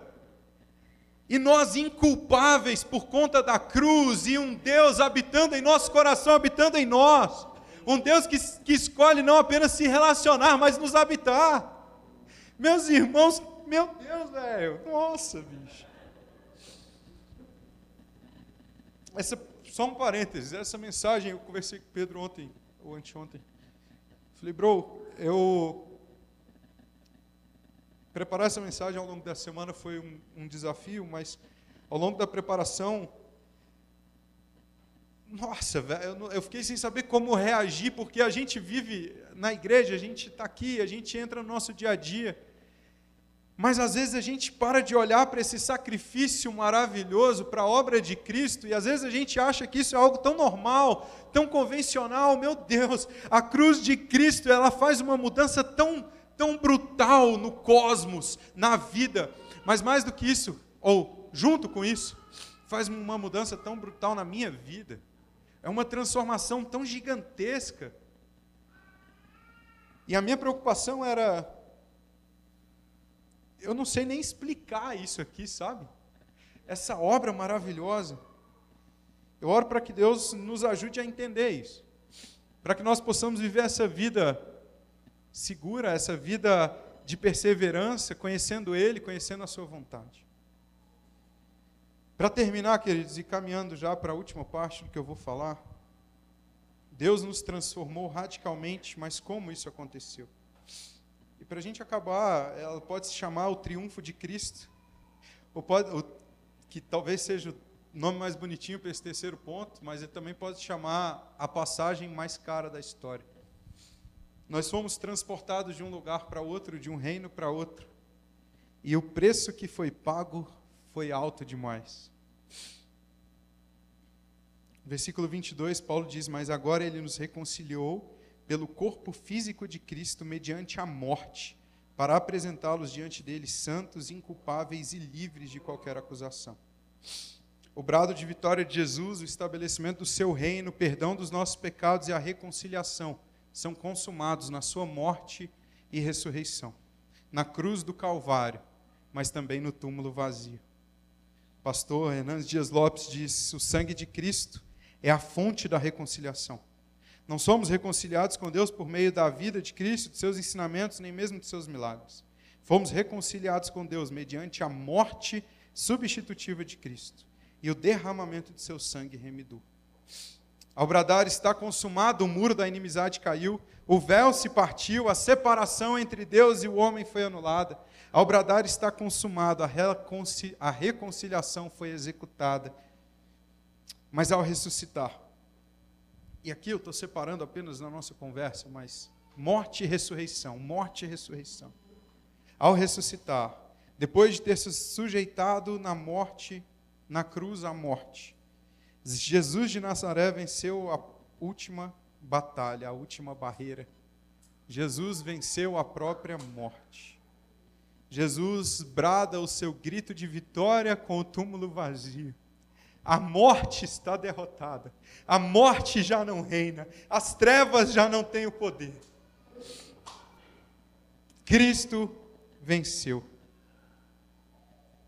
E nós inculpáveis por conta da cruz e um Deus habitando em nosso coração, habitando em nós. Um Deus que, que escolhe não apenas se relacionar, mas nos habitar. Meus irmãos, meu Deus, velho, nossa, bicho. Essa, só um parênteses, essa mensagem eu conversei com o Pedro ontem, ou anteontem. Falei, bro, eu Preparar essa mensagem ao longo da semana foi um, um desafio, mas ao longo da preparação, nossa, velho, eu fiquei sem saber como reagir, porque a gente vive na igreja, a gente está aqui, a gente entra no nosso dia a dia, mas às vezes a gente para de olhar para esse sacrifício maravilhoso, para a obra de Cristo, e às vezes a gente acha que isso é algo tão normal, tão convencional. Meu Deus, a cruz de Cristo, ela faz uma mudança tão tão brutal no cosmos, na vida, mas mais do que isso, ou junto com isso, faz uma mudança tão brutal na minha vida. É uma transformação tão gigantesca. E a minha preocupação era eu não sei nem explicar isso aqui, sabe? Essa obra maravilhosa. Eu oro para que Deus nos ajude a entender isso. Para que nós possamos viver essa vida segura, essa vida de perseverança, conhecendo Ele, conhecendo a Sua vontade. Para terminar, queridos, e caminhando já para a última parte do que eu vou falar, Deus nos transformou radicalmente, mas como isso aconteceu? E para a gente acabar, ela pode se chamar o triunfo de Cristo, ou pode, ou, que talvez seja o nome mais bonitinho para esse terceiro ponto, mas ele também pode se chamar a passagem mais cara da história. Nós fomos transportados de um lugar para outro, de um reino para outro. E o preço que foi pago foi alto demais. Versículo 22, Paulo diz: Mas agora ele nos reconciliou pelo corpo físico de Cristo mediante a morte, para apresentá-los diante dele santos, inculpáveis e livres de qualquer acusação. O brado de vitória de Jesus, o estabelecimento do seu reino, o perdão dos nossos pecados e a reconciliação são consumados na sua morte e ressurreição, na cruz do Calvário, mas também no túmulo vazio. Pastor Hernandes Dias Lopes diz: o sangue de Cristo é a fonte da reconciliação. Não somos reconciliados com Deus por meio da vida de Cristo, de seus ensinamentos, nem mesmo de seus milagres. Fomos reconciliados com Deus mediante a morte substitutiva de Cristo e o derramamento de seu sangue remidor. Ao bradar está consumado, o muro da inimizade caiu, o véu se partiu, a separação entre Deus e o homem foi anulada. Ao bradar está consumado, a reconciliação foi executada. Mas ao ressuscitar, e aqui eu estou separando apenas na nossa conversa, mas Morte e ressurreição, morte e ressurreição. Ao ressuscitar, depois de ter se sujeitado na morte, na cruz à morte, Jesus de Nazaré venceu a última batalha, a última barreira. Jesus venceu a própria morte. Jesus brada o seu grito de vitória com o túmulo vazio. A morte está derrotada. A morte já não reina. As trevas já não têm o poder. Cristo venceu.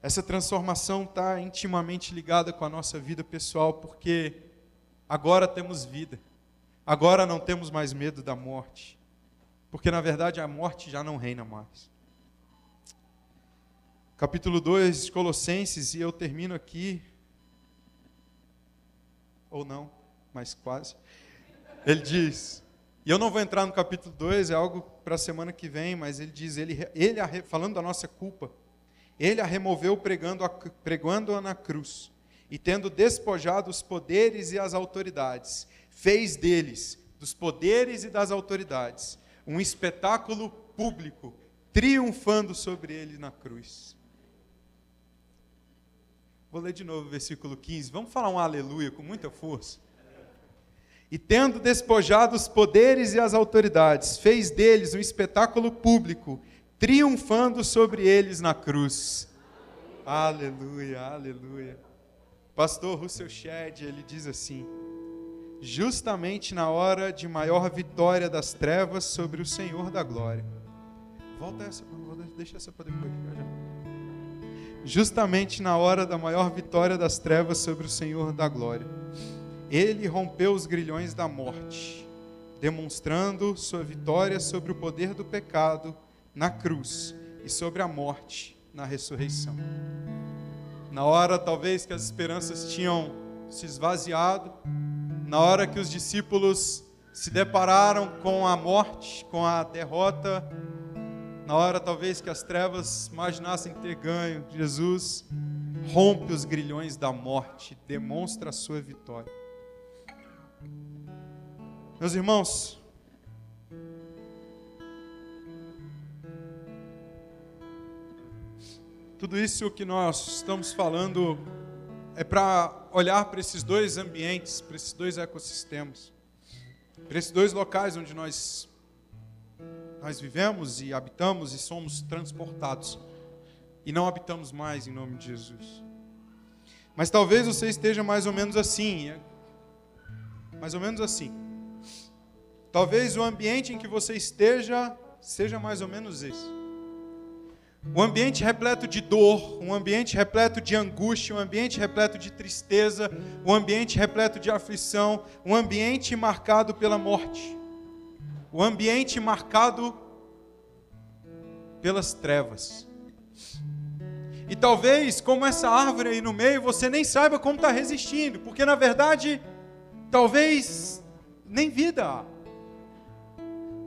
Essa transformação está intimamente ligada com a nossa vida pessoal, porque agora temos vida. Agora não temos mais medo da morte. Porque na verdade a morte já não reina mais. Capítulo 2 de Colossenses, e eu termino aqui ou não, mas quase. Ele diz, e eu não vou entrar no capítulo 2, é algo para a semana que vem, mas ele diz, ele, ele falando da nossa culpa, ele a removeu pregando-a pregando na cruz, e tendo despojado os poderes e as autoridades, fez deles, dos poderes e das autoridades, um espetáculo público, triunfando sobre ele na cruz. Vou ler de novo o versículo 15. Vamos falar um aleluia com muita força. E tendo despojado os poderes e as autoridades, fez deles um espetáculo público, triunfando sobre eles na cruz. Aleluia, aleluia. Pastor Russell Shedd, ele diz assim: justamente na hora de maior vitória das trevas sobre o Senhor da glória. Volta essa, deixa essa para depois. Justamente na hora da maior vitória das trevas sobre o Senhor da glória. Ele rompeu os grilhões da morte, demonstrando sua vitória sobre o poder do pecado na cruz e sobre a morte na ressurreição. Na hora, talvez, que as esperanças tinham se esvaziado, na hora que os discípulos se depararam com a morte, com a derrota na hora talvez que as trevas imaginassem ter ganho, Jesus rompe os grilhões da morte, demonstra a sua vitória. Meus irmãos, tudo isso que nós estamos falando é para olhar para esses dois ambientes, para esses dois ecossistemas, para esses dois locais onde nós nós vivemos e habitamos e somos transportados. E não habitamos mais em nome de Jesus. Mas talvez você esteja mais ou menos assim. É mais ou menos assim. Talvez o ambiente em que você esteja seja mais ou menos esse. Um ambiente repleto de dor, um ambiente repleto de angústia, um ambiente repleto de tristeza, um ambiente repleto de aflição, um ambiente marcado pela morte o ambiente marcado pelas trevas. E talvez, como essa árvore aí no meio, você nem saiba como está resistindo, porque na verdade, talvez nem vida há.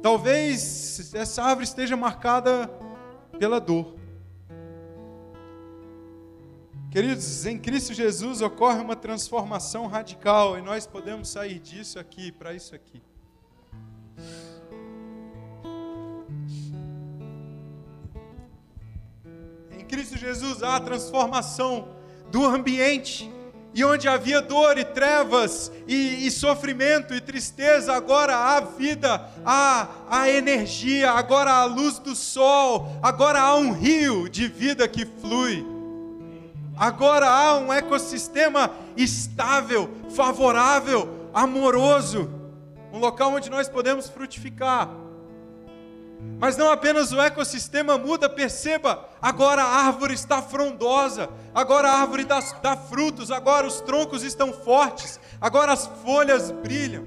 Talvez essa árvore esteja marcada pela dor. Queridos, em Cristo Jesus ocorre uma transformação radical e nós podemos sair disso aqui para isso aqui. Cristo Jesus há a transformação do ambiente. E onde havia dor e trevas e, e, sofrimento e tristeza, agora há vida, há, há energia, agora há a luz do sol, agora há um rio de vida que flui. Agora há um ecossistema estável, favorável, amoroso, um local onde nós podemos frutificar. Mas não apenas o ecossistema muda, perceba, agora a árvore está frondosa, agora a árvore dá, dá, frutos, agora os troncos estão fortes, agora as folhas brilham.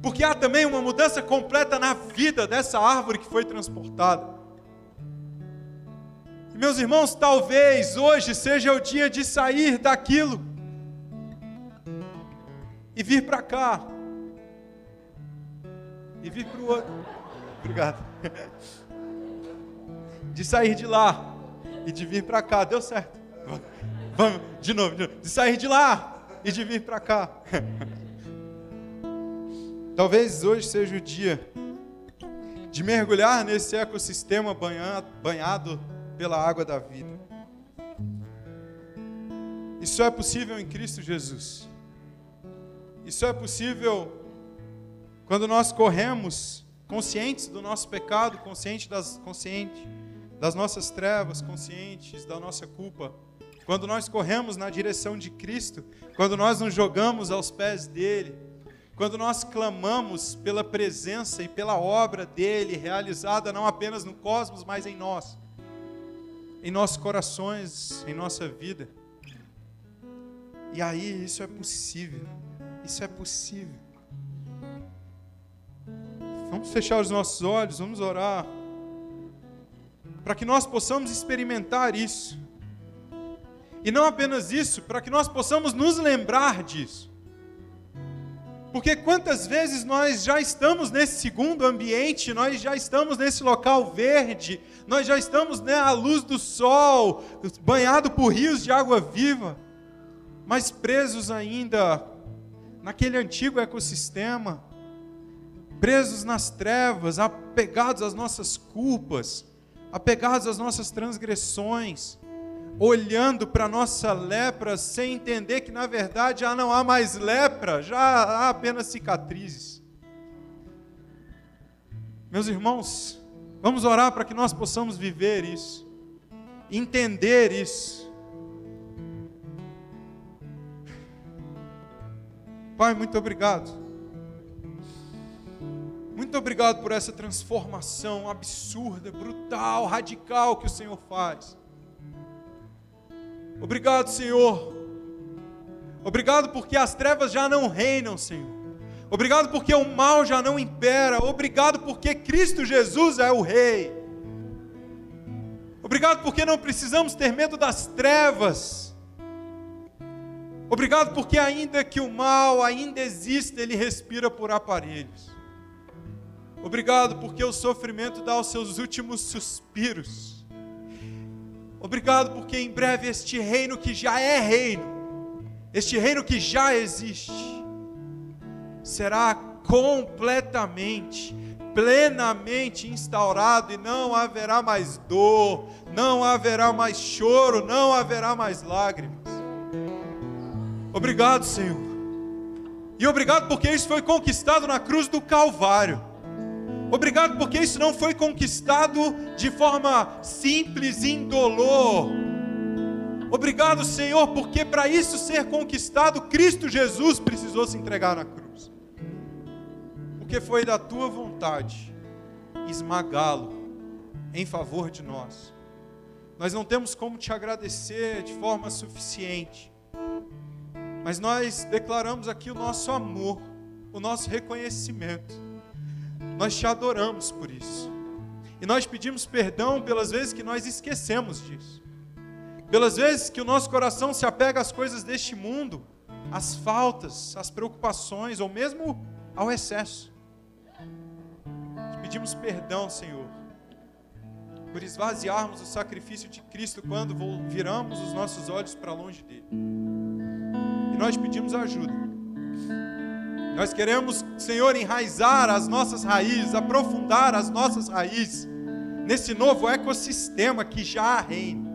Porque há também uma mudança completa na vida dessa árvore que foi transportada. E meus irmãos, talvez hoje seja o dia de sair daquilo e vir para cá, e vir para o outro. Obrigado. De sair de lá e de vir para cá. Deu certo. Vamos, de novo, de novo. De sair de lá e de vir para cá. Talvez hoje seja o dia de mergulhar nesse ecossistema banhado pela água da vida. Isso é possível em Cristo Jesus. Isso é possível quando nós corremos conscientes do nosso pecado, consciente das, consciente das nossas trevas, conscientes da nossa culpa. Quando nós corremos na direção de Cristo, quando nós nos jogamos aos pés dele, quando nós clamamos pela presença e pela obra dele realizada não apenas no cosmos, mas em nós, em nossos corações, em nossa vida. E aí isso é possível. Isso é possível. Vamos fechar os nossos olhos, vamos orar. Para que nós possamos experimentar isso. E não apenas isso, para que nós possamos nos lembrar disso. Porque quantas vezes nós já estamos nesse segundo ambiente, nós já estamos nesse local verde, nós já estamos né, à luz do sol, banhado por rios de água viva, mas presos ainda naquele antigo ecossistema, presos nas trevas, apegados às nossas culpas, apegados às nossas transgressões, olhando para a nossa lepra sem entender que na verdade já não há mais lepra, já há apenas cicatrizes. Meus irmãos, vamos orar para que nós possamos viver isso, entender isso. Pai, muito obrigado. Muito obrigado por essa transformação absurda, brutal, radical que o Senhor faz. Obrigado, Senhor. Obrigado porque as trevas já não reinam, Senhor. Obrigado porque o mal já não impera. Obrigado porque Cristo Jesus é o Rei. Obrigado porque não precisamos ter medo das trevas Obrigado porque ainda que o mal ainda exista, ele respira por aparelhos. Obrigado porque o sofrimento dá os seus últimos suspiros. Obrigado porque em breve este reino que já é reino, este reino que já existe, será completamente, plenamente instaurado e não haverá mais dor, não haverá mais choro, não haverá mais lágrimas. Obrigado, Senhor. E obrigado porque isso foi conquistado na cruz do Calvário. Obrigado porque isso não foi conquistado de forma simples, indolor. Obrigado, Senhor, porque para isso ser conquistado, Cristo Jesus precisou se entregar na cruz. Porque foi da tua vontade esmagá-lo em favor de nós. Nós não temos como te agradecer de forma suficiente. Mas nós declaramos aqui o nosso amor, o nosso reconhecimento. Nós te adoramos por isso. E nós pedimos perdão pelas vezes que nós esquecemos disso. Pelas vezes que o nosso coração se apega às coisas deste mundo, às faltas, às preocupações ou mesmo ao excesso. Te pedimos perdão, Senhor, por esvaziarmos o sacrifício de Cristo quando viramos os nossos olhos para longe dele nós pedimos ajuda. Nós queremos, Senhor, enraizar as nossas raízes, aprofundar as nossas raízes nesse novo ecossistema que já reina.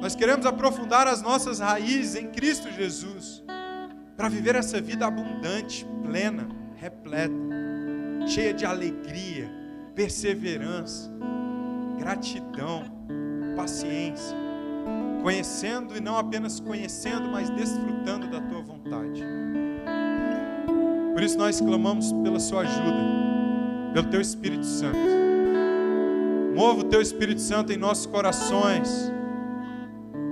Nós queremos aprofundar as nossas raízes em Cristo Jesus, para viver essa vida abundante, plena, repleta, cheia de alegria, perseverança, gratidão, paciência conhecendo e não apenas conhecendo, mas desfrutando da tua vontade. Por isso nós clamamos pela sua ajuda, pelo teu Espírito Santo. Mova o teu Espírito Santo em nossos corações.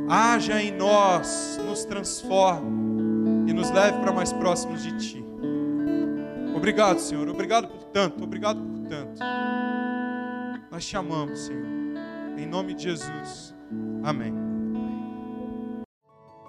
Haja em nós, nos transforme e nos leve para mais próximos de ti. Obrigado, Senhor. Obrigado por tanto. Obrigado por tanto. Nós te amamos, Senhor. Em nome de Jesus. Amém.